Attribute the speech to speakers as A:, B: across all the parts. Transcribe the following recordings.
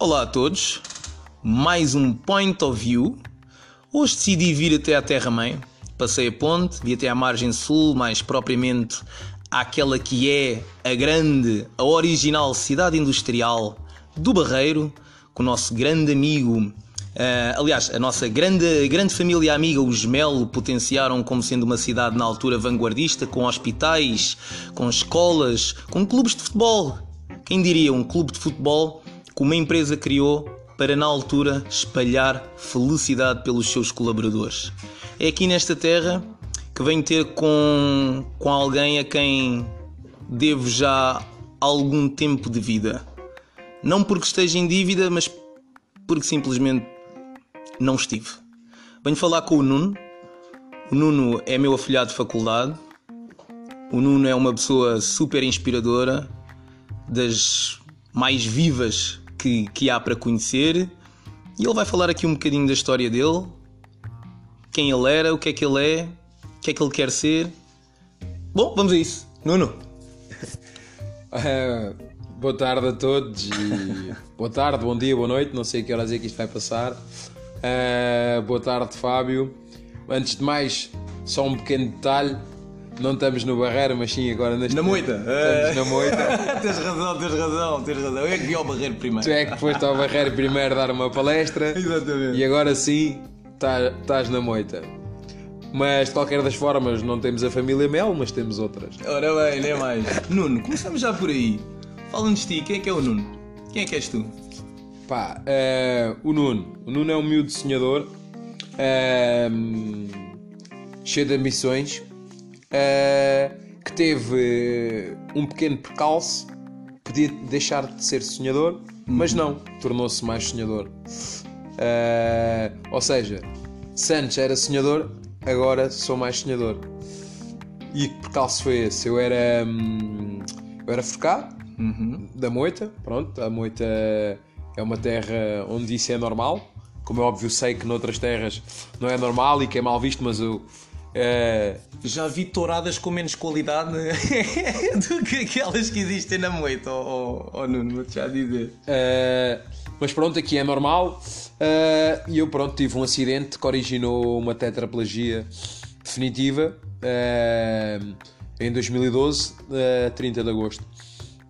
A: Olá a todos, mais um Point of View. Hoje decidi vir até à Terra-mãe. Passei a ponte, vi até à margem sul, mais propriamente àquela que é a grande, a original cidade industrial do Barreiro, com o nosso grande amigo Uh, aliás, a nossa grande, grande família amiga, os Melo, potenciaram como sendo uma cidade na altura vanguardista, com hospitais, com escolas, com clubes de futebol. Quem diria um clube de futebol que uma empresa criou para, na altura, espalhar felicidade pelos seus colaboradores? É aqui nesta terra que venho ter com, com alguém a quem devo já algum tempo de vida. Não porque esteja em dívida, mas porque simplesmente não estive. Venho falar com o Nuno. O Nuno é meu afilhado de faculdade. O Nuno é uma pessoa super inspiradora, das mais vivas que, que há para conhecer. E ele vai falar aqui um bocadinho da história dele, quem ele era, o que é que ele é, o que é que ele quer ser. Bom, vamos a isso. Nuno.
B: Uh, boa tarde a todos e boa tarde, bom dia, boa noite. Não sei que horas é que isto vai passar. Uh, boa tarde, Fábio. Antes de mais, só um pequeno detalhe. Não estamos no Barreiro, mas sim agora neste
A: Na moita.
B: Estamos na moita.
A: tens razão, tens razão, tens razão. Eu é que vi ao Barreiro primeiro.
B: Tu é que foste ao Barreiro primeiro dar uma palestra.
A: Exatamente.
B: E agora sim, tá, estás na moita. Mas de qualquer das formas, não temos a família Mel, mas temos outras.
A: Ora bem, nem mais. Nuno, começamos já por aí. Fala-nos de ti, quem é que é o Nuno? Quem é que és tu?
B: Pá, uh, o Nuno. O Nuno é um miúdo sonhador, uh, cheio de ambições, uh, que teve um pequeno percalço, podia deixar de ser sonhador, mas não, tornou-se mais sonhador. ou seja, Santos era sonhador, agora sou mais sonhador. E que percalço foi esse? Eu era, um, eu era focado uhum. da moita, pronto, a moita é uma terra onde isso é normal. Como é óbvio, sei que noutras terras não é normal e que é mal visto, mas eu. É...
A: Já vi touradas com menos qualidade do que aquelas que existem na moita, ou oh, oh, Nuno, vou-te já dizer.
B: É... Mas pronto, aqui é normal. Uh, e eu pronto, tive um acidente que originou uma tetraplegia definitiva uh, em 2012, uh, 30 de agosto.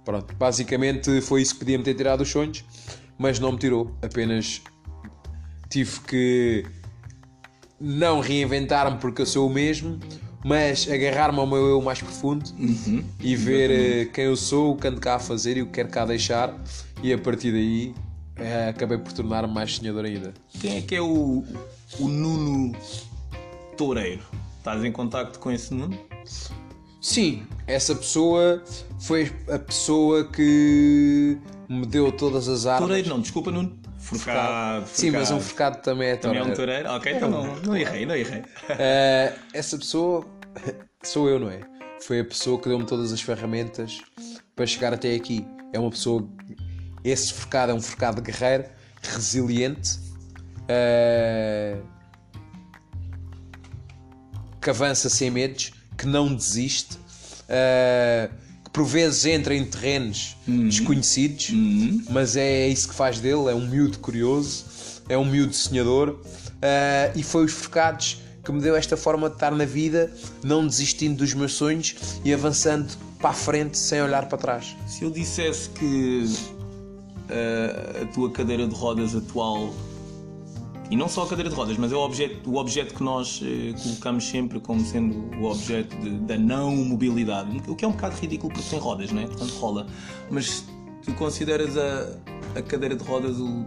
B: Pronto, basicamente foi isso que podia me ter tirado os sonhos mas não me tirou. Apenas tive que não reinventar-me porque eu sou o mesmo, mas agarrar-me ao meu eu mais profundo uhum. e ver Exatamente. Eh, quem eu sou, o que ando cá a fazer e o que quero cá deixar, e a partir daí é, acabei por tornar-me mais sonhador ainda.
A: Quem é que é o, o Nuno Toureiro? Estás em contacto com esse Nuno?
B: Sim, essa pessoa foi a pessoa que me deu todas as armas.
A: Toureiro não, desculpa, Nuno. Forcado,
B: Sim, mas um forcado também é
A: toureiro. Também é um toureiro? Ok, então não, não errei, não errei.
B: Uh, essa pessoa sou eu, não é? Foi a pessoa que deu-me todas as ferramentas para chegar até aqui. É uma pessoa. Esse forcado é um forcado guerreiro, resiliente, uh, que avança sem medos, que não desiste. Uh, por vezes entra em terrenos uhum. desconhecidos, uhum. mas é isso que faz dele, é um miúdo curioso, é um miúdo sonhador, uh, e foi os focados que me deu esta forma de estar na vida, não desistindo dos meus sonhos e avançando para a frente sem olhar para trás.
A: Se eu dissesse que uh, a tua cadeira de rodas atual e não só a cadeira de rodas, mas é o objeto, o objeto que nós eh, colocamos sempre como sendo o objeto de, da não mobilidade. O que é um bocado ridículo porque tem rodas, não é? Portanto, rola. Mas tu consideras a, a cadeira de rodas o,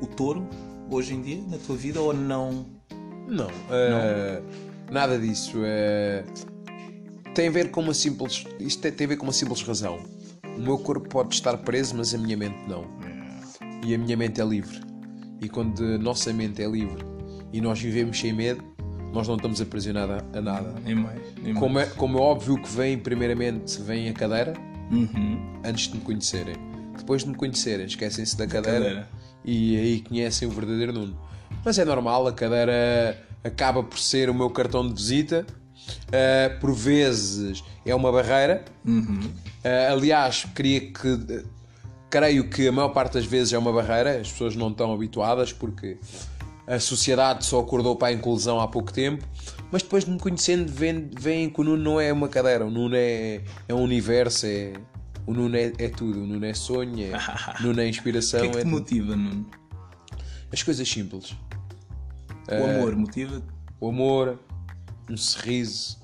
A: o touro hoje em dia na tua vida ou não?
B: Não. É, nada disso. É, tem a ver com uma simples. Isto tem a ver com uma simples razão. O meu corpo pode estar preso, mas a minha mente não. É. E a minha mente é livre. E quando a nossa mente é livre e nós vivemos sem medo, nós não estamos aprisionados a nada.
A: Nem mais. Nem
B: como, É, como é óbvio que vem, primeiramente, vem a cadeira, uhum. antes de me conhecerem. Depois de me conhecerem, esquecem-se da cadeira, cadeira, e aí conhecem o verdadeiro Nuno. Mas é normal, a cadeira acaba por ser o meu cartão de visita. Uh, por vezes é uma barreira. Uhum. Uh, aliás, queria que creio que a maior parte das vezes é uma barreira, as pessoas não estão habituadas porque a sociedade só acordou para a inclusão há pouco tempo, mas depois de me conhecendo veem, que o Nuno não é uma cadeira, o Nuno é, é um universo, é, o Nuno é, é tudo, o Nuno é sonho, é, o Nuno é inspiração.
A: O que é que te
B: tudo.
A: motiva, Nuno?
B: As coisas simples.
A: O amor motiva-te?
B: O amor, um sorriso,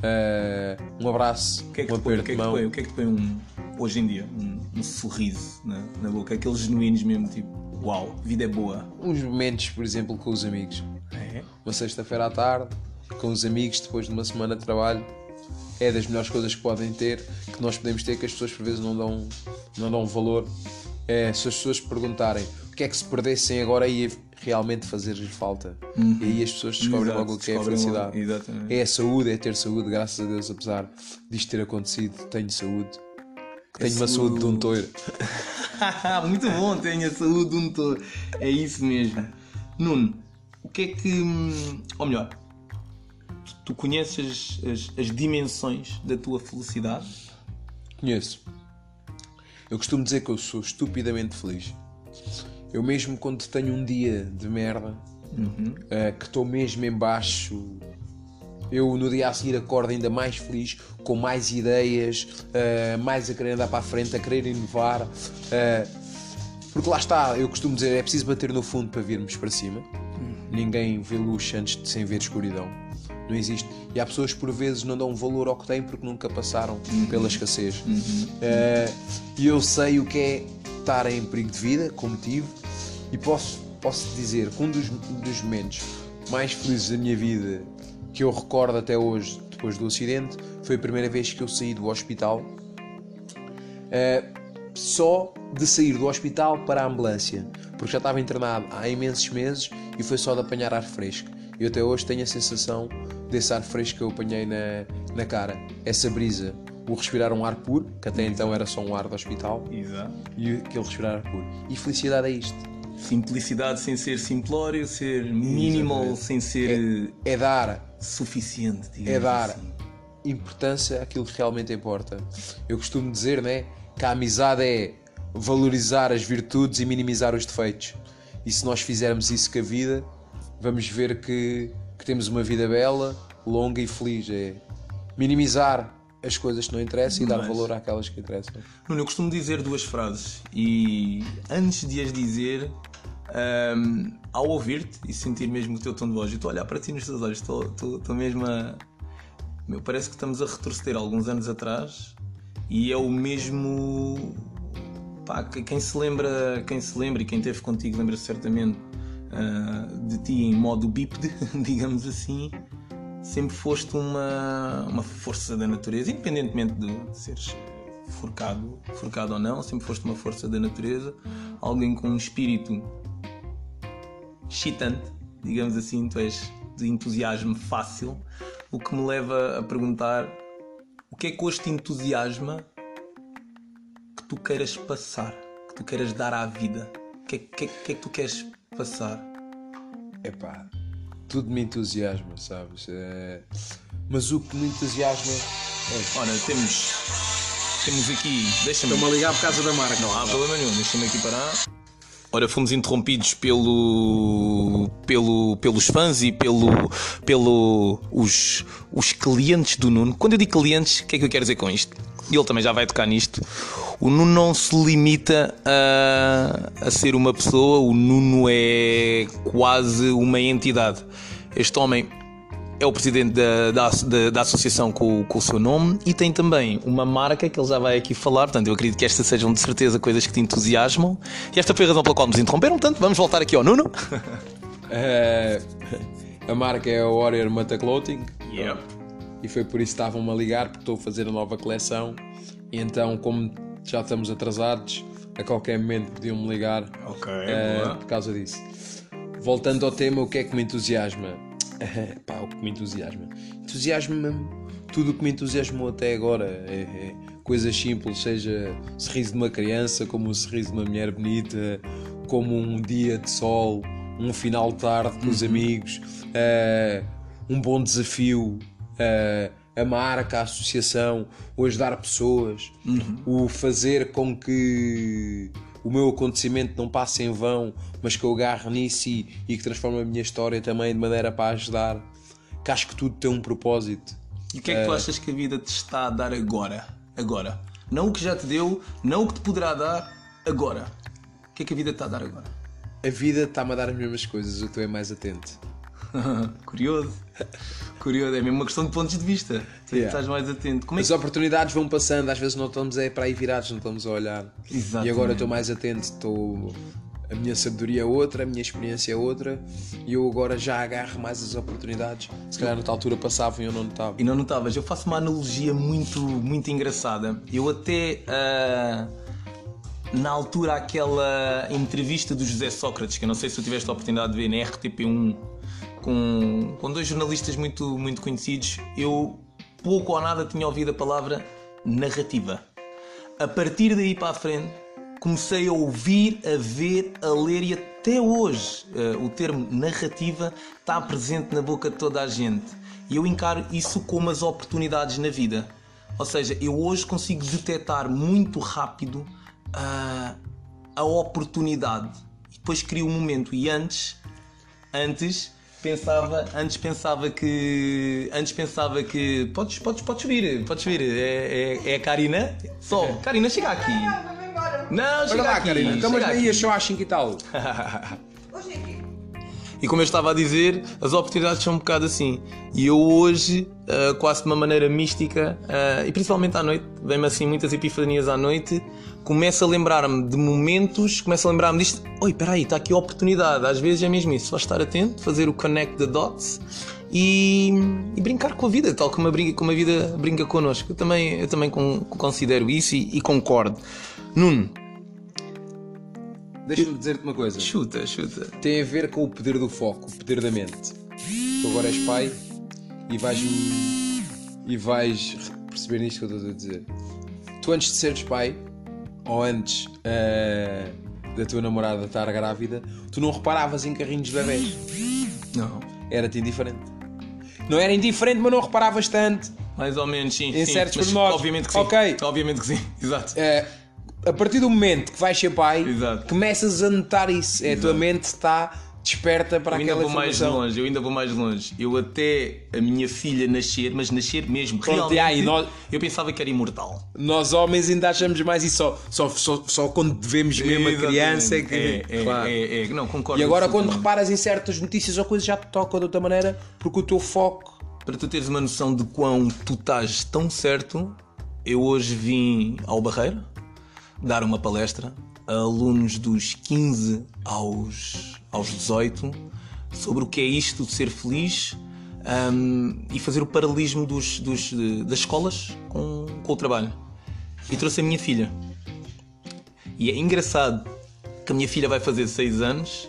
B: eh, um abraço,
A: O que é que
B: um aperto
A: é
B: de mão.
A: o que é que te põe um, hoje em dia um, um sorriso na, na boca? Aqueles genuínos mesmo, tipo, uau, vida é boa.
B: Uns momentos, por exemplo, com os amigos.
A: É?
B: Uma sexta-feira à tarde, com os amigos, depois de uma semana de trabalho. É das melhores coisas que podem ter, que nós podemos ter, que as pessoas por vezes não dão, não dão valor. É, se as pessoas perguntarem o que é que se perdessem agora ia realmente fazer-lhes falta. E aí as pessoas descobrem
A: Exato,
B: logo o que é a
A: logo,
B: felicidade.
A: exatamente.
B: É a saúde, é ter saúde, graças a Deus, apesar disto ter acontecido, tenho saúde. Tenho uma saúde de um toiro.
A: Muito bom, tenha saúde de um touro. É isso mesmo. Nuno, o que é que. hum, Ou melhor, tu, conheces as, as- as dimensões da tua felicidade?
B: Conheço. Eu costumo dizer que eu sou estupidamente feliz. Eu mesmo quando tenho um dia de merda, eh, que estou mesmo em baixo, eu no dia a seguir acordo ainda mais feliz, com mais ideias, eh, mais a querer andar para a frente, a querer inovar. eh, porque lá está, eu costumo dizer, é preciso bater no fundo para virmos para cima. Ninguém vê luz antes de sem ver escuridão. Não existe. E há pessoas que por vezes não dão valor ao que têm porque nunca passaram pela escassez. Eh, E eu sei o que é estar em perigo de vida, como tive, e posso, posso dizer que um dos, dos momentos mais felizes da minha vida que eu recordo até hoje, depois do acidente, foi a primeira vez que eu saí do hospital Uh, só de sair do hospital para a ambulância, porque já estava internado há imensos meses e foi só de apanhar ar fresco. Eu até hoje tenho a sensação desse ar fresco que eu apanhei na, na cara, essa brisa, o respirar um ar puro, que até então era só um ar do hospital,
A: Exato.
B: e aquele respirar ar puro. E felicidade é isto:
A: Simplicidade sem ser simplório, ser minimal
B: Exatamente.
A: sem ser
B: é dar
A: suficiente. digamos
B: é dar
A: assim.
B: importância àquilo que realmente importa. Eu costumo dizer né, que a amizade é valorizar as virtudes e minimizar os defeitos. E se nós fizermos isso com a vida, vamos ver que, que temos uma vida bela, longa e feliz. É minimizar as coisas que não interessam e dar
A: Mas-
B: valor àquelas que interessam.
A: Nuno, eu costumo dizer duas frases e antes de as dizer, ahm, ao ouvir-te e sentir mesmo o teu tom de voz, eu estou a olhar para ti nos teus olhos, estou, mesmo a. Meu, parece que estamos a retroceder alguns anos atrás e é o mesmo. Pá, que- quem se lembra, quem se lembra e quem esteve contigo lembra-se certamente ah, de ti em modo bípede, digamos assim. Sempre foste uma, uma força da natureza, independentemente de seres forcado, forcado ou não, sempre foste uma força da natureza, alguém com um espírito excitante, digamos assim, tu és de entusiasmo fácil, o que me leva a perguntar o que é que hoje te entusiasma que tu queiras passar, que tu queiras dar à vida? O que é, que que é que tu queres passar?
B: Epá, tudo me entusiasma, sabes? É, Mas o que me entusiasma é.
A: Ora, temos, temos aqui, deixa-me
B: Estou-me a ligar por causa da marca.
A: Não há problema nenhum, deixa-me aqui parar. Ora, fomos interrompidos pelo, pelo, pelos fãs e pelo, pelo os, os clientes do Nuno. Quando eu digo clientes, o que é que eu quero dizer com isto? E ele também já vai tocar nisto. O Nuno não se limita a, a ser uma pessoa, o Nuno é quase uma entidade. Este homem é o presidente da, da, da- da associação com, o- com o seu nome e tem também uma marca que ele já vai aqui falar. Portanto, eu acredito que estas sejam de certeza coisas que te entusiasmam. E esta foi a razão pela qual nos interromperam. Portanto, vamos voltar aqui ao Nuno.
B: É, a marca é a Warrior Mata Clothing.
A: Yep.
B: E foi por isso que estavam-me a ligar, porque estou a fazer a nova coleção. E então, como já estamos atrasados, a qualquer momento podiam-me ligar
A: Ok,
B: eh,
A: boa.
B: por causa disso. Voltando ao tema, o que é que me entusiasma? Pá, que me entusiasma? Entusiasma-me tudo o que me entusiasmou até agora. É, é coisas simples, seja o sorriso de uma criança, como o sorriso de uma mulher bonita, como um dia de sol, um final de tarde com os amigos, eh, um bom desafio, eh, a marca, a associação, o ajudar pessoas, o fazer com que o meu acontecimento não passe em vão, mas que eu agarre nisso e, e que transforme a minha história também de maneira para ajudar. Que acho que tudo tem um propósito.
A: E o que é que tu achas que a vida te está a dar agora? Agora. Não o que já te deu, não o que te poderá dar, agora. O que é que a vida te está a dar agora?
B: A vida está-me a dar as mesmas coisas, eu estou é mais atento.
A: Curioso. Curioso, é mesmo uma questão de pontos de vista. Tu
B: Yeah.
A: estás mais atento. Como é
B: As
A: que...
B: oportunidades vão passando, às vezes não estamos é para aí virados, não estamos a olhar.
A: Exatamente.
B: E agora estou mais atento, estou. A minha sabedoria é outra, a minha experiência é outra, e eu agora já agarro mais as oportunidades. Se calhar noutra altura passavam e eu não notava.
A: E não notavas, eu faço uma analogia muito, muito engraçada. Eu até. ah, na altura, aquela entrevista do José Sócrates, que eu não sei se tu tiveste a oportunidade de ver na RTP1, com, com dois jornalistas muito, muito conhecidos, eu pouco ou nada tinha ouvido a palavra narrativa. A partir daí para a frente, comecei a ouvir, a ver, a ler e até hoje eh, o termo narrativa está presente na boca de toda a gente. E eu encaro isso como as oportunidades na vida. Ou seja, eu hoje consigo detectar muito rápido ah, a oportunidade e depois crio um momento. E antes, antes pensava, antes pensava que, antes pensava que podes, podes, podes vir, podes vir. É, é, é a Karina. Só, Karina, chega aqui. Não,
B: Olha
A: chega
B: lá,
A: aqui.
B: Karina, então mas
A: chega
B: aí
A: aqui.
B: só às 5 e tal.
C: Hoje é aqui.
A: E como eu estava a dizer, as oportunidades são um bocado assim. E eu hoje, ah, quase de uma maneira mística, ah, e principalmente à noite, vem-me assim muitas epifanias à noite, começo a lembrar-me de momentos, começo a lembrar-me disto. Oi, espera aí, está aqui a oportunidade. Às vezes é mesmo isso, só estar atento, fazer o connect the dots e, e brincar com a vida, tal como a, brinca, como a vida brinca connosco. Eu também, eu também con- considero isso e, e concordo. Nuno,
B: Deixa-me dizer-te uma coisa.
A: chuta, chuta.
B: Tem a ver com o poder do foco, o poder da mente. Tu agora és pai e vais e vais perceber nisto que eu estou a dizer. Tu antes de seres pai, ou antes ah, da tua namorada estar grávida, tu não reparavas em carrinhos de bebés.
A: Não.
B: Era-te indiferente. Não era indiferente, mas não reparavas tanto.
A: Mais ou menos, sim.
B: Em
A: sim,
B: certos pormenores.
A: Obviamente que sim.
B: Ok.
A: Obviamente que sim, exato.
B: Eh, a partir do momento que vais ser pai,
A: Exato.
B: começas a notar isso. É, a tua mente está desperta para
A: Eu ainda vou mais
B: informação.
A: longe, eu ainda vou mais longe. Eu até a minha filha nascer, mas nascer mesmo,
B: Pronto,
A: realmente,
B: aí, nós-
A: eu pensava que era imortal.
B: Nós homens ainda achamos mais isso. Só, só, só, só quando vemos mesmo a criança é que.
A: É, é,
B: Claro.
A: é, é, não, concordo.
B: E agora, quando
A: absolutamente.
B: reparas em certas notícias ou coisas, já te toca de outra maneira, porque o teu foco.
A: Para tu teres uma noção de quão tu estás tão certo, eu hoje vim ao Barreiro dar uma palestra a alunos dos 15 aos, aos 18 sobre o que é isto de ser feliz hum, e fazer o paralelismo dos, dos, das escolas com, com o trabalho. E trouxe a minha filha. E é engraçado que a minha filha vai fazer 6 anos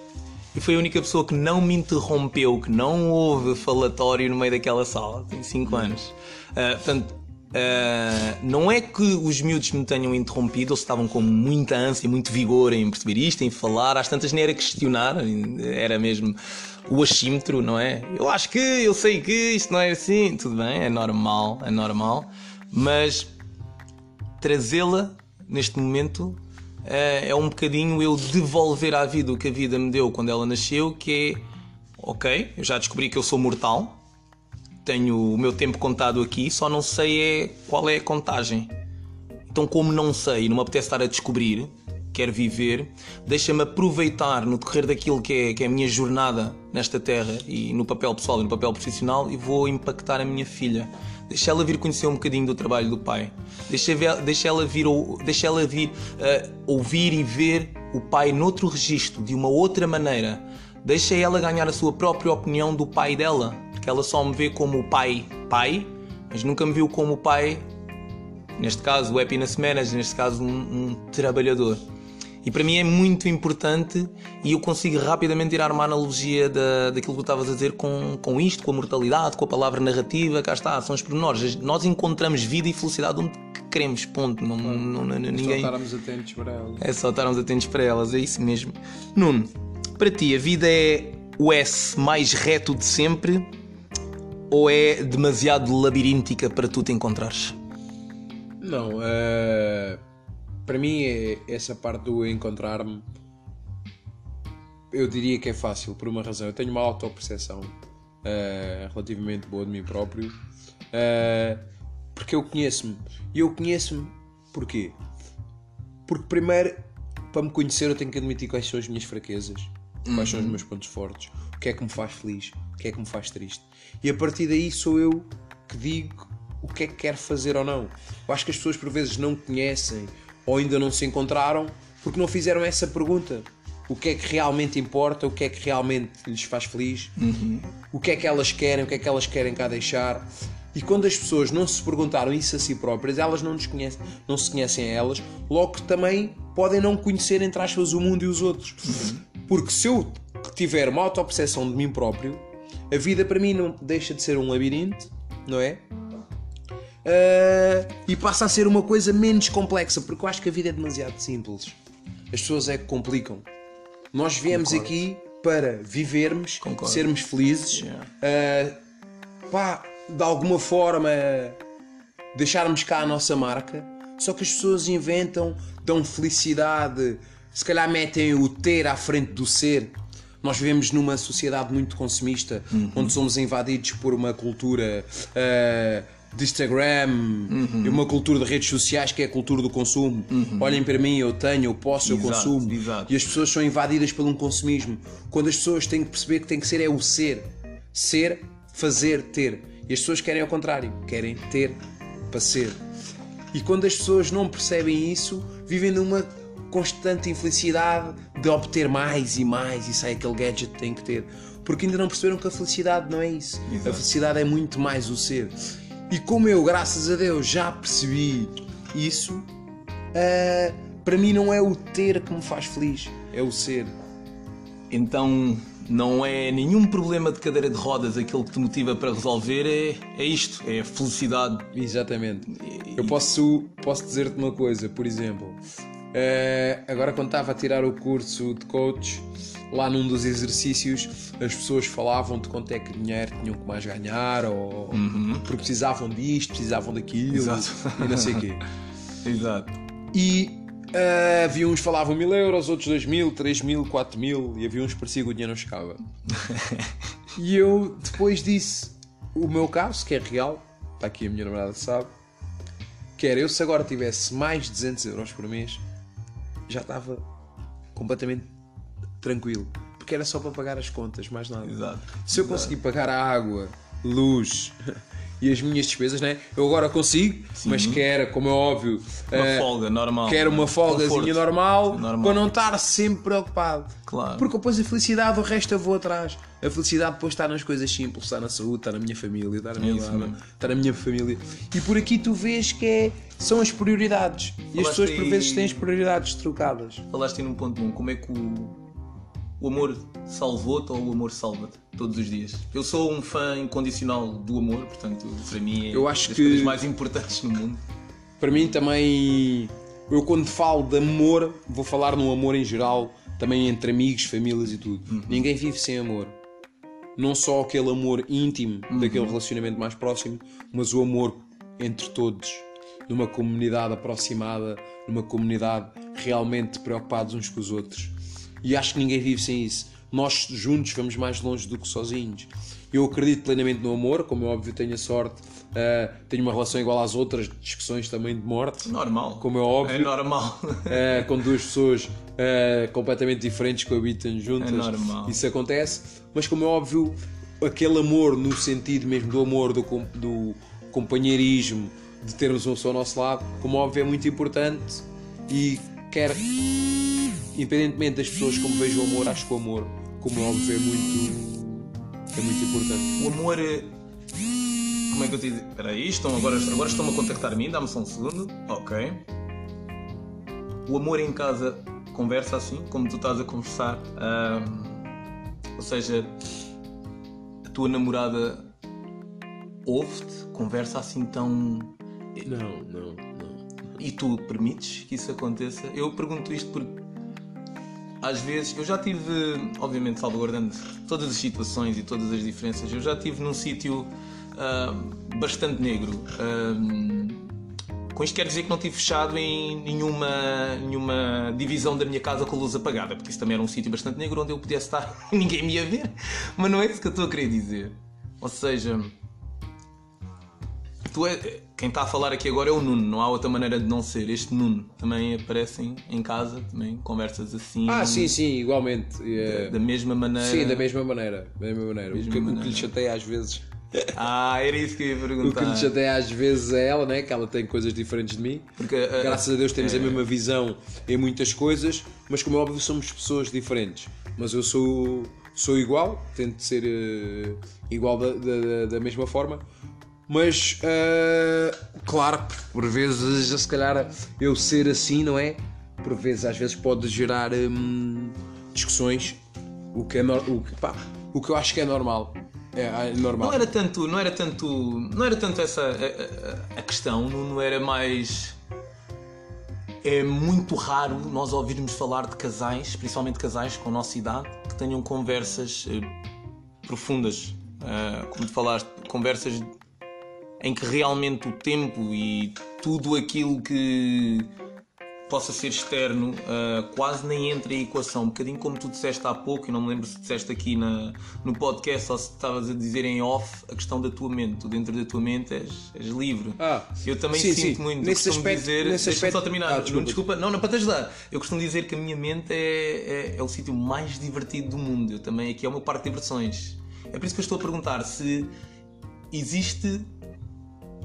A: e foi a única pessoa que não me interrompeu, que não houve falatório no meio daquela sala. Tem 5 anos. Ah, portanto, ah, não é que os miúdos me tenham interrompido, eles estavam com muita ânsia, muito vigor em perceber isto, em falar. Às tantas nem era questionar, era mesmo o achímetro, não é? Eu acho que, eu sei que isto não é assim. Tudo bem, é normal, é normal. Mas trazê-la neste momento eh, é um bocadinho eu devolver à vida o que a vida me deu quando ela nasceu, que é ok, eu já descobri que eu sou mortal, tenho o meu tempo contado aqui, só não sei é qual é a contagem. Então, como não sei não me apetece estar a descobrir, quero viver, deixa-me aproveitar no decorrer daquilo que é, que é a minha jornada nesta terra e no papel pessoal e no papel profissional e vou impactar a minha filha. Deixa ela vir conhecer um bocadinho do trabalho do pai. Deixa, deixa ela vir, deixa ela vir ah, ouvir e ver o pai noutro registro, de uma outra maneira. Deixa ela ganhar a sua própria opinião do pai dela, porque ela só me vê como o pai, pai, mas nunca me viu como o pai neste caso o happiness manager, neste caso um, um trabalhador. E para mim é muito importante e eu consigo rapidamente tirar uma analogia da, daquilo que tu estavas a dizer com, com isto, com a mortalidade, com a palavra narrativa, cá está, são os pormenores. Nós encontramos vida e felicidade onde queremos, ponto. Não, não, não- ninguém...
B: estarmos atentos para ela.
A: É só estarmos atentos para elas, é isso mesmo. Nuno, para ti a vida é o S mais reto de sempre Ou é demasiado labiríntica para tu te encontrares?
B: Não, eh, para mim é essa parte do encontrar-me. Eu diria que é fácil, por uma razão. Eu tenho uma autoperceção eh, relativamente boa de mim próprio, eh, porque eu conheço-me. E eu conheço-me porquê? Porque primeiro, para me conhecer, eu tenho que admitir quais são as minhas fraquezas, quais são os meus pontos fortes, o que é que me faz feliz, o que é que me faz triste. E a partir daí sou eu que digo o que é que quero fazer ou não. Eu acho que as pessoas por vezes não conhecem ou ainda não se encontraram porque não fizeram essa pergunta. O que é que realmente importa, o que é que realmente lhes faz feliz, o que é que elas querem, o que é que elas querem cá deixar. E quando as pessoas não se perguntaram isso a si próprias, elas não, conhecem, não se conhecem a elas, logo também podem não conhecer, entre aspas, o mundo e os outros. Porque se eu tiver uma autoperceção de mim próprio, a vida para mim não deixa de ser um labirinto, não é? Ah, e passa a ser uma coisa menos complexa, porque eu acho que a vida é demasiado simples. As pessoas é que complicam. Nós viemos
A: Concordo.
B: aqui para vivermos,
A: Concordo.
B: sermos felizes,
A: Yeah.
B: ah, pá, de alguma forma deixarmos cá a nossa marca. Só que as pessoas inventam, dão felicidade, se calhar metem o ter à frente do ser. Nós vivemos numa sociedade muito consumista, onde somos invadidos por uma cultura ah, de Instagram e uma cultura de redes sociais que é a cultura do consumo. Olhem para mim, eu tenho, eu posso, eu
A: Exato,
B: consumo.
A: exato.
B: E as pessoas são invadidas por um consumismo. Quando as pessoas têm que perceber que tem que ser é o ser. Ser, fazer, ter. E as pessoas querem ao contrário, querem ter para ser. E quando as pessoas não percebem isso, vivem numa constante infelicidade de obter mais e mais e sai aquele gadget que tem que ter. Porque ainda não perceberam que a felicidade não é isso.
A: Exato.
B: A felicidade é muito mais o ser. E como eu, graças a Deus, já percebi isso, ah, para mim não é o ter que me faz feliz, é o ser.
A: Então não é nenhum problema de cadeira de rodas aquilo que te motiva para resolver, é, é isto, é a felicidade.
B: Exatamente. Eu posso, posso dizer-te uma coisa, por exemplo, eh, agora quando estava a tirar o curso de coach, lá num dos exercícios as pessoas falavam de quanto é que dinheiro tinham que mais ganhar ou porque precisavam disto, precisavam daquilo
A: Exato.
B: e não sei o quê.
A: Exato.
B: E eh, havia uns que falavam mil euros, outros dois mil, três mil, quatro mil e havia uns que parecia que o dinheiro não chegava. e eu depois disse o meu caso, que é real, está aqui a minha namorada sabe, que era eu se agora tivesse mais de 200 euros por mês, já estava completamente tranquilo. Porque era só para pagar as contas, mais nada.
A: Exato.
B: Se eu conseguir pagar a água, luz e as minhas despesas, né? eu agora consigo, mas quero, como é óbvio,
A: Uma
B: eh,
A: folga normal.
B: quero uma folgazinha
A: Conforto.
B: normal,
A: Normal.
B: para não estar sempre preocupado.
A: Claro.
B: Porque depois a felicidade, o resto eu vou atrás. A felicidade depois está nas coisas simples, está na saúde, está na minha família, está na minha,
A: isso
B: lama,
A: mesmo.
B: está na minha família. E por aqui tu vês que é, são as prioridades. E as
A: Falaste
B: pessoas por vezes têm as prioridades trocadas.
A: Falaste aí num ponto bom, como é que o, o amor salvou-te ou o amor salva-te todos os dias? Eu sou um fã incondicional do amor, portanto, para mim é
B: Eu acho
A: das
B: que-
A: coisas mais importantes no mundo.
B: Para mim também, eu quando falo de amor, vou falar no amor em geral, também entre amigos, famílias e tudo.
A: Uhum.
B: Ninguém vive sem amor. Não só aquele amor íntimo,
A: Uhum.
B: daquele relacionamento mais próximo, mas o amor entre todos, numa comunidade aproximada, numa comunidade realmente preocupados uns com os outros. E acho que ninguém vive sem isso. Nós juntos vamos mais longe do que sozinhos. Eu acredito plenamente no amor, como é óbvio, tenho a sorte, ah, tenho uma relação igual às outras, discussões também de morte,
A: Normal.
B: como é óbvio.
A: É normal.
B: Uh, com duas pessoas uh, completamente diferentes coabitam juntas.
A: É normal.
B: Isso acontece, mas como é óbvio, aquele amor no sentido mesmo do amor, do, do companheirismo, de termos uma pessoa ao nosso lado, como é óbvio, é muito importante e quer, independentemente das pessoas como vejo o amor, acho que o amor, como é óbvio, é muito, é muito importante.
A: O amor é. Como é que eu te digo? Espera aí, estão agora, agora estão-me a contactar mim, dá-me só um segundo. Ok. O amor em casa conversa assim, como tu estás a conversar. ahm, ou seja, a tua namorada ouve-te, conversa assim tão.
B: Não, não, não.
A: E tu permites que isso aconteça? Eu pergunto isto porque às vezes eu já tive, obviamente salvaguardando todas as situações e todas as diferenças, eu já tive num sítio ah, bastante negro. Ah, com isto quer dizer que não estive fechado em nenhuma, nenhuma divisão da minha casa com a luz apagada, porque isso também era um sítio bastante negro onde eu pudesse estar e ninguém me ia ver. Mas não é isso que eu estou a querer dizer. Ou seja, tu é, quem está a falar aqui agora é o Nuno, não há outra maneira de não ser. Este Nuno também aparece em, casa, também conversas assim.
B: Ah, sim, sim, igualmente. É-
A: Da mesma maneira.
B: Sim, da mesma maneira. Da mesma maneira.
A: Mesma
B: o, que, o que
A: maneira.
B: lhe chateia às vezes.
A: Ah, era isso que eu ia
B: O que
A: perguntar.
B: lhe chateia às vezes é ela, né? Que ela tem coisas diferentes de mim.
A: Porque, ah,
B: Graças a Deus temos
A: é.
B: a mesma visão em muitas coisas, mas como é óbvio somos pessoas diferentes. Mas eu sou, sou igual, tento ser eh, igual da, da, da mesma forma. Mas eh, claro, por vezes, se calhar eu ser assim, não é? Por vezes, às vezes pode gerar hum, discussões, o que, é nor- o, que, pá, o que eu acho que é normal. É, é normal.
A: Não era tanto, não era tanto, não era tanto essa a, a- questão, não, não era mais é muito raro nós ouvirmos falar de casais, principalmente casais com a nossa idade, que tenham conversas eh, profundas, Ah, como falaste, conversas em que realmente o tempo e tudo aquilo que possa ser externo ah, quase nem entra em equação. Um bocadinho como tu disseste há pouco, e não me lembro se disseste aqui na, no podcast ou se estavas a dizer em off a questão da tua mente. Tu dentro da tua mente és, és livre.
B: Ah,
A: eu também
B: sim,
A: sinto
B: sim.
A: muito.
B: Nesse
A: eu costumo
B: aspecto-
A: dizer,
B: nesse
A: deixa-me só
B: aspecto-
A: terminar.
B: Ah,
A: Não,
B: desculpa.
A: desculpa, não, não, para te ajudar. Eu costumo dizer que a minha mente é, é, é o sítio mais divertido do mundo. Eu também aqui é o meu parque de diversões. É por isso que eu estou a perguntar se existe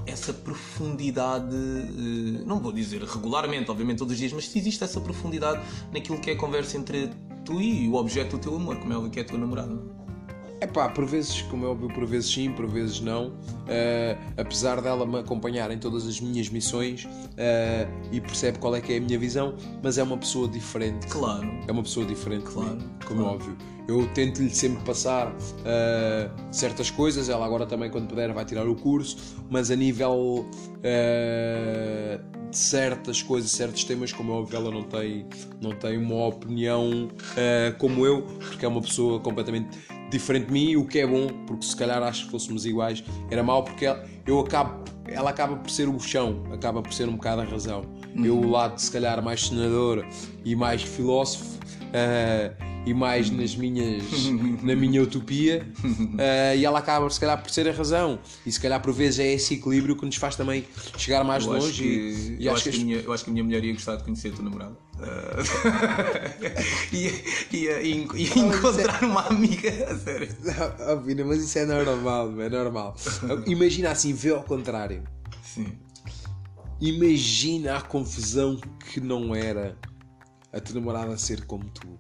A: essa profundidade, eh, não vou dizer regularmente, obviamente todos os dias, mas se existe essa profundidade naquilo que é a conversa entre tu e o objeto do teu amor, como é óbvio que é a tua namorada.
B: É pá, por vezes, como é óbvio, por vezes sim, por vezes não. Eh, apesar dela me acompanhar em todas as minhas missões eh, e percebe qual é que é a minha visão, mas é uma pessoa diferente.
A: Claro.
B: É uma pessoa diferente,
A: Claro,
B: mim, como
A: claro.
B: é óbvio. Eu tento-lhe sempre passar eh, certas coisas. Ela agora também, quando puder, vai tirar o curso, mas a nível de certas coisas, certos temas, como é óbvio, ela não tem, não tem uma opinião como eu, porque é uma pessoa completamente diferente de mim, o que é bom, porque se calhar acho que fôssemos iguais, era mau, porque ela, eu acabo, ela acaba por ser o chão, acaba por ser um bocado a razão. Eu, o lado, se calhar, mais senador e mais filósofo, eh, e mais nas minhas, na minha utopia, eh, e ela acaba, se calhar, por ser a razão. E se calhar, por vezes, é esse equilíbrio que nos faz também chegar mais
A: Eu
B: longe.
A: que,
B: e, e
A: eu,
B: acho que
A: minha, eu acho que a minha mulher ia gostar de conhecer a tua namorada. Ia, ia, ia, ia encontrar uma amiga, a sério.
B: Mas isso é normal, é normal. Imagina assim, vê ao contrário.
A: Sim.
B: Imagina a confusão que não era a tua namorada ser como tu.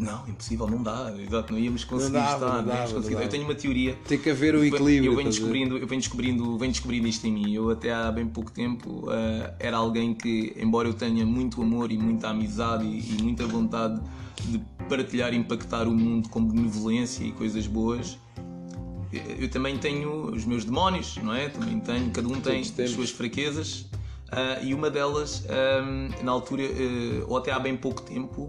A: Não, impossível, não dá. Exato, não íamos conseguir
B: dava,
A: estar.
B: não
A: íamos
B: dava,
A: conseguir.
B: não.
A: Eu tenho uma teoria.
B: Tem que haver o equilíbrio.
A: Eu venho descobrindo, eu venho descobrindo, venho descobrindo isto em mim. Eu até há bem pouco tempo ah, era alguém que, embora eu tenha muito amor e muita amizade e, e muita vontade de partilhar e impactar o mundo com benevolência e coisas boas, eu, eu também tenho os meus demónios, não é? Também tenho, cada um tem as suas fraquezas. ah, e uma delas, ah, na altura, ah, ou até há bem pouco tempo,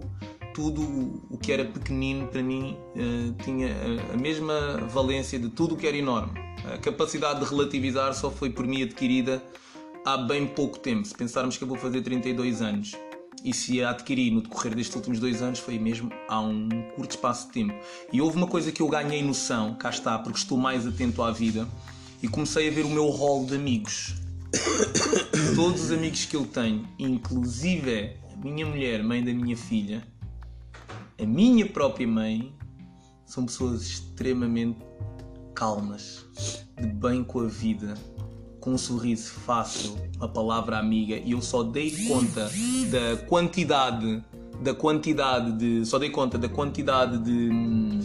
A: tudo o que era pequenino para mim ah, tinha a mesma valência de tudo o que era enorme. A capacidade de relativizar só foi por mim adquirida há bem pouco tempo. Se pensarmos que eu vou fazer 32 anos e se a adquiri no decorrer destes últimos dois anos foi mesmo há um curto espaço de tempo. E houve uma coisa que eu ganhei noção, cá está, porque estou mais atento à vida e comecei a ver o meu rol de amigos. Todos os amigos que eu tenho, inclusive a minha mulher, mãe da minha filha, a minha própria mãe, são pessoas extremamente calmas, de bem com a vida, com um sorriso fácil, uma palavra amiga, e eu só dei conta da quantidade, da quantidade de, só dei conta da quantidade de hum,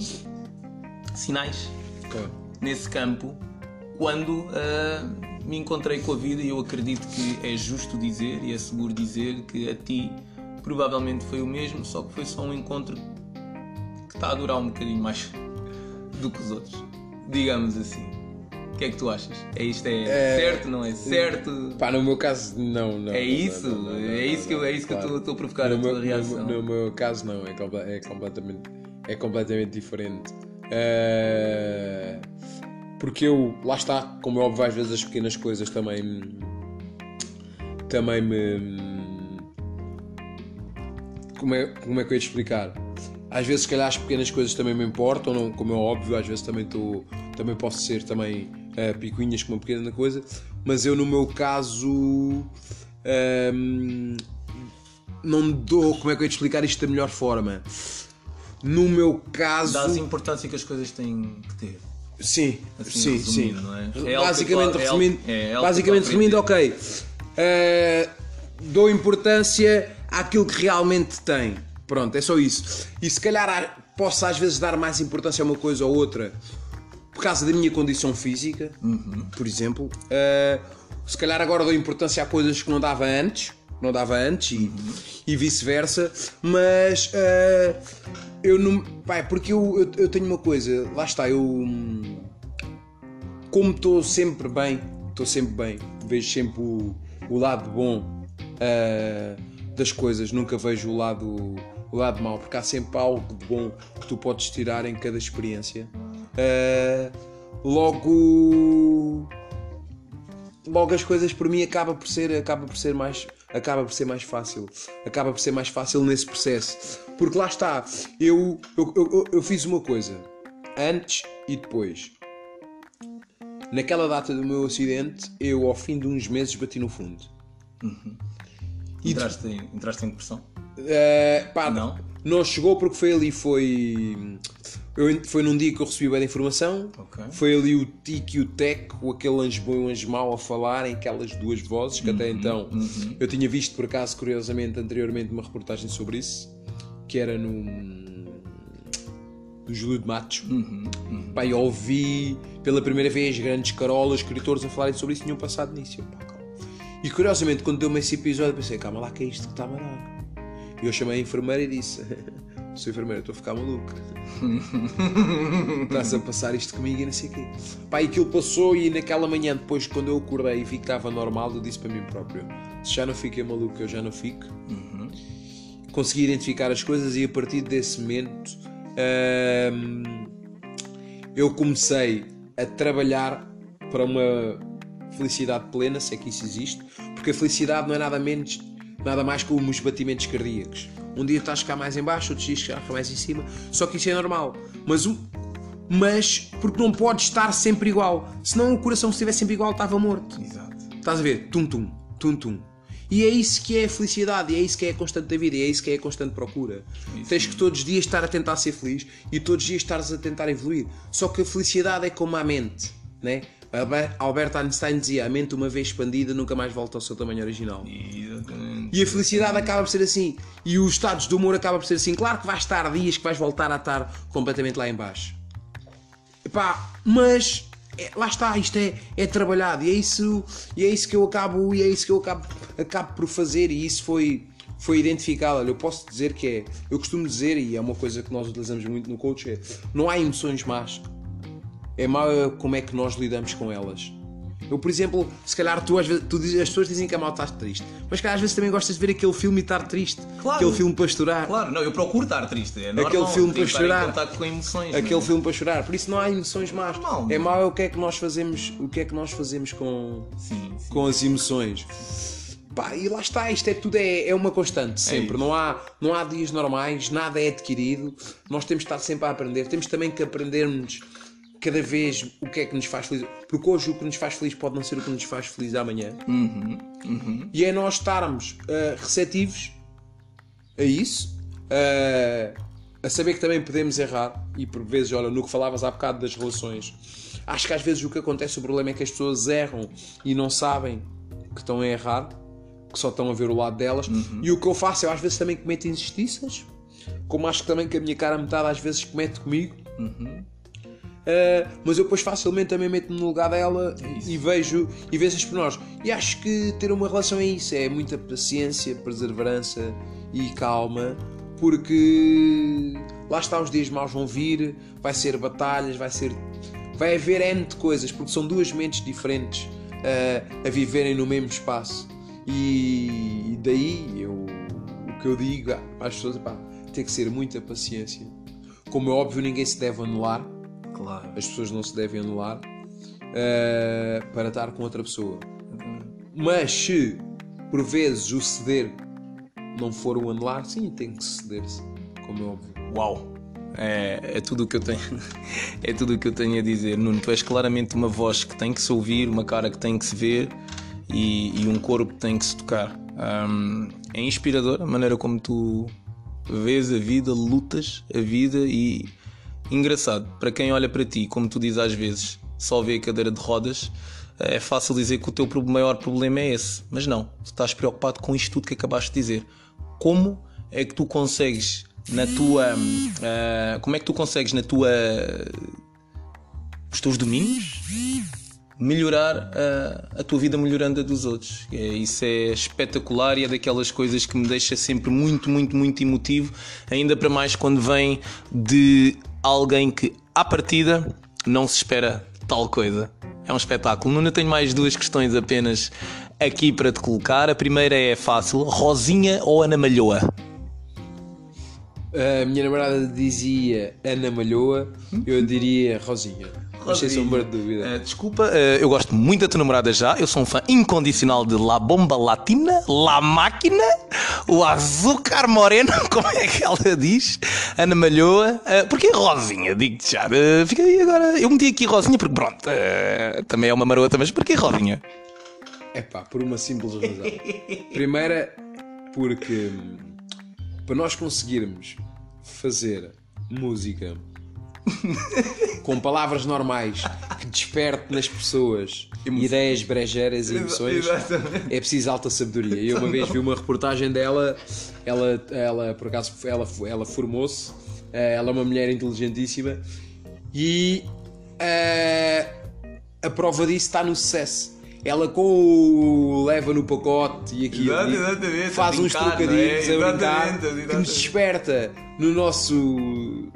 A: sinais
B: Ok.
A: nesse campo quando ah, me encontrei com a vida e eu acredito que é justo dizer e é seguro dizer que a ti provavelmente foi o mesmo, só que foi só um encontro que está a durar um bocadinho mais do que os outros, digamos assim. O que é que tu achas? É isto é, certo, não é certo?
B: Pá, no meu caso, não. não
A: É isso,
B: não, não, não,
A: é isso que eu, é isso que eu
B: claro.
A: estou- estou a provocar
B: no
A: a tua
B: meu,
A: reação.
B: No, no meu caso não, é, é completamente, é completamente diferente. Eh, porque eu, lá está, como é óbvio, às vezes as pequenas coisas também também me como é, como é que eu ia te explicar? Às vezes, se calhar, as pequenas coisas também me importam, não, como é óbvio, às vezes também, tô, também posso ser também eh, picuinhas com uma pequena coisa, mas eu, no meu caso, ehm, não dou, como é que eu ia te explicar isto da melhor forma? No meu caso,
A: Dás a importância que as coisas têm que ter.
B: sim,
A: Assim,
B: sim, sim.
A: resumindo, não é? É
B: basicamente,
A: que- é
B: resumindo,
A: é
B: basicamente resumindo, ok, eh, dou importância àquilo que realmente tem. Pronto, é só isso. E se calhar posso às vezes dar mais importância a uma coisa ou outra por causa da minha condição física, por exemplo. Eh, se calhar agora dou importância a coisas que não dava antes, não dava antes e, e vice-versa, mas eh, eu não. Pá, porque eu, eu, eu tenho uma coisa, lá está, eu. Como estou sempre bem, estou sempre bem, vejo sempre o, o lado bom eh, das coisas, nunca vejo o lado, o lado mau, porque há sempre algo de bom que tu podes tirar em cada experiência. Eh, logo logo as coisas por mim acaba por ser acaba por ser mais acaba por ser mais fácil acaba por ser mais fácil nesse processo. Porque lá está eu eu, eu, eu fiz uma coisa antes e depois. Naquela data do meu acidente eu ao fim de uns meses bati no fundo. E
A: Entraste, em, entraste em depressão?
B: Uh, pá,
A: Não?
B: não chegou porque foi ali, foi. Eu, foi num dia que eu recebi bem a informação.
A: Ok.
B: Foi ali o Tic e o Tec, o aquele anjo bom e o anjo mau a falarem, aquelas duas vozes que
A: Uhum,
B: até então eu tinha visto por acaso, curiosamente, anteriormente, uma reportagem sobre isso, que era no. do Júlio de Matos.
A: Uhum,
B: Pá, eu ouvi pela primeira vez grandes carolas, escritores a falarem sobre isso e tinham passado nisso. Pá. E curiosamente, quando deu-me esse episódio, pensei, calma lá, que é isto que está-me a dar? E eu chamei a enfermeira e disse: Sou enfermeira, estou a ficar maluco. Estás a passar isto comigo e não sei o quê. Pá, e aquilo passou e naquela manhã, depois, quando eu acordei e vi que estava normal, eu disse para mim próprio: Se já não fiquei maluco, eu já não fico. Consegui identificar as coisas e a partir desse momento hum, eu comecei a trabalhar para uma felicidade plena, se é que isso existe, porque a felicidade não é nada menos, nada mais que os batimentos cardíacos. Um dia estás cá mais em baixo, outros dias cá mais em cima, só que isso é normal. Mas o mas porque não pode estar sempre igual. Senão o coração se estivesse sempre igual estava morto.
A: Exato.
B: Estás a ver? Tum tum, tum tum. E é isso que é a felicidade, e é isso que é a constante da vida, e é isso que é a constante procura. Tens que todos os dias estar a tentar ser feliz e todos os dias estares a tentar evoluir. Só que a felicidade é como a mente, né? Albert Einstein dizia: a mente, uma vez expandida, nunca mais volta ao seu tamanho original.
A: Exatamente.
B: E a felicidade acaba por ser assim. E os estados de humor acaba por ser assim. Claro que vais estar dias que vais voltar a estar completamente lá em baixo. Epá, mas é- lá está, isto é, é trabalhado e é isso, e é isso que eu acabo, e é isso que eu acabo, acabo por fazer e isso foi, foi identificado. Olha, eu posso dizer que é, eu costumo dizer, e é uma coisa que nós utilizamos muito no coach, é não há emoções más. É mau é como é que nós lidamos com elas. Eu, por exemplo, se calhar tu às vezes tu as pessoas dizem que a mal estás triste, mas se calhar às vezes também gostas de ver aquele filme e estar triste.
A: Claro.
B: Aquele filme para chorar.
A: Claro, não, eu procuro estar triste. É normal,
B: Aquele filme para
A: estar
B: chorar.
A: com emoções.
B: Aquele
A: não é?
B: filme para chorar. Por isso não há emoções más.
A: Não,
B: é
A: não.
B: mau é o que é que nós fazemos, o que é que nós fazemos com,
A: Sim, sim.
B: com as emoções. Pá, e lá está, isto é tudo é, é uma constante, sempre.
A: isso.
B: não, há, não há dias normais, nada é adquirido. Nós temos de estar sempre a aprender. Temos também que aprendermos cada vez o que é que nos faz feliz. Porque hoje o que nos faz feliz pode não ser o que nos faz feliz amanhã. E é nós estarmos ah, receptivos a isso, ah, a saber que também podemos errar. E por vezes, olha, no que falavas há bocado das relações, acho que às vezes o que acontece, o problema é que as pessoas erram e não sabem que estão a errar, que só estão a ver o lado delas. E o que eu faço, eu às vezes também cometo injustiças, como acho que também que a minha cara metade às vezes comete comigo. Uh, mas eu depois facilmente também meto-me no lugar dela e vejo e vejo esses pormenores. E acho que ter uma relação é isso, é muita paciência, perseverança e calma, porque lá está os dias maus vão vir, vai ser batalhas, vai ser. vai haver N de coisas, porque são duas mentes diferentes uh, a viverem no mesmo espaço. E daí eu, o que eu digo às pessoas pá, tem que ser muita paciência. Como é óbvio, ninguém se deve anular
A: Claro.
B: as pessoas não se devem anular. eh, para estar com outra pessoa. Mas se por vezes o ceder não for o anelar, sim, tem que ceder-se, como é óbvio.
A: Uau! É, é tudo o que eu tenho é tudo o que eu tenho a dizer Nuno, tu és claramente uma voz que tem que se ouvir uma cara que tem que se ver e, e um corpo que tem que se tocar Hum, é inspirador a maneira como tu vês a vida, lutas a vida e engraçado, para quem olha para ti, como tu dizes às vezes, só vê a cadeira de rodas, é fácil dizer que o teu maior problema é esse, mas não, tu estás preocupado com isto tudo que acabaste de dizer. Como é que tu consegues na tua. Uh, como é que tu consegues na tua. os teus domínios melhorar a, a tua vida melhorando a dos outros. É, isso é espetacular e é daquelas coisas que me deixa sempre muito, muito, muito emotivo, ainda para mais quando vem de alguém que, à partida, não se espera tal coisa. É um espetáculo. Nuno, eu tenho mais duas questões apenas aqui para te colocar. A primeira é fácil: Rosinha ou Ana Malhoa?
B: A minha namorada dizia Ana Malhoa, eu diria Rosinha. Não sei sombra de dúvida.
A: Uh, desculpa, uh, eu gosto muito da tua namorada já. Eu sou um fã incondicional de La Bomba Latina, La Máquina, o Açúcar Moreno, como é que ela diz? Ana Malhoa. Uh, porquê Rosinha? Digo-te já. Uh, fica aí agora. Eu meti aqui Rosinha porque, pronto, também é uma marota, mas porquê Rosinha?
B: É pá, por uma simples razão. Primeira, porque hum, para nós conseguirmos fazer música com palavras normais que desperte nas pessoas ideias brejeiras e emoções, é preciso alta sabedoria. Eu uma vez vi uma reportagem dela, ela, ela por acaso ela, ela formou-se, eh, ela é uma mulher inteligentíssima e uh, a prova disso está no sucesso. Ela com o leva no pacote e aqui faz uns trocadilhos é? a brincar que nos desperta no nosso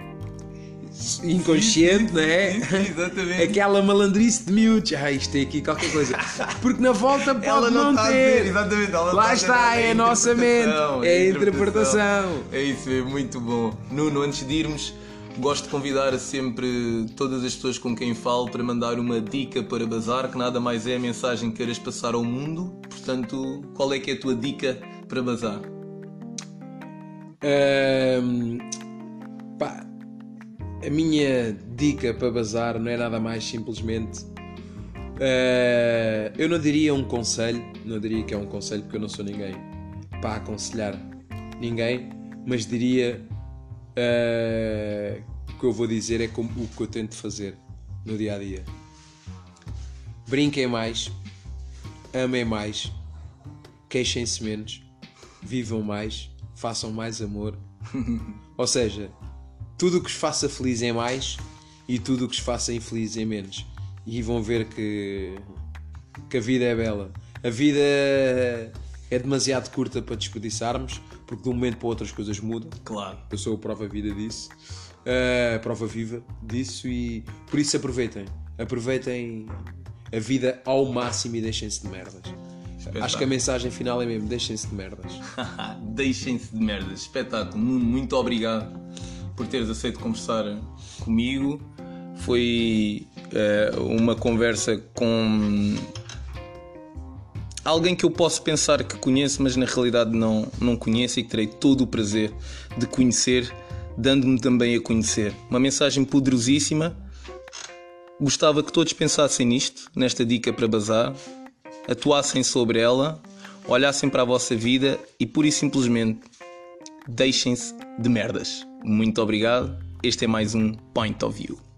B: inconsciente, não é?
A: Exatamente.
B: Aquela malandrice de miúdos. Ah, isto tem aqui qualquer coisa. Porque na volta pode
A: ela
B: não,
A: não
B: ter.
A: exatamente, ela
B: Lá está, é a nossa mente. É a interpretação.
A: É isso, é muito bom. Nuno, antes de irmos, gosto de convidar sempre todas as pessoas com quem falo para mandar uma dica para bazar, que nada mais é a mensagem que queiras passar ao mundo. Portanto, qual é que é a tua dica para bazar?
B: Um, a minha dica para bazar não é nada mais simplesmente. Uh, eu não diria um conselho, não diria que é um conselho porque eu não sou ninguém para aconselhar ninguém, mas diria uh, o que eu vou dizer é como, o que eu tento fazer no dia a dia. Brinquem mais, amem mais, queixem-se menos, vivam mais, façam mais amor. Ou seja, tudo o que os faça feliz em mais e tudo o que os faça infeliz em menos. E vão ver que, que a vida é bela. A vida é demasiado curta para desperdiçarmos, porque de um momento para outro as coisas mudam.
A: Claro.
B: Eu sou a prova vida disso, a prova viva disso, e por isso aproveitem. Aproveitem a vida ao máximo e deixem-se de merdas. Espetáculo. Acho que a mensagem final é mesmo: deixem-se de merdas.
A: deixem-se de merdas. Espetáculo. Muito obrigado por teres aceito conversar comigo. Foi uh, uma conversa com alguém que eu posso pensar que conheço, mas na realidade não, não conheço e que terei todo o prazer de conhecer, dando-me também a conhecer. Uma mensagem poderosíssima. Gostava que todos pensassem nisto, nesta dica para bazar, atuassem sobre ela, olhassem para a vossa vida e pura e simplesmente deixem-se de merdas. Muito obrigado. Este é mais um Point of View.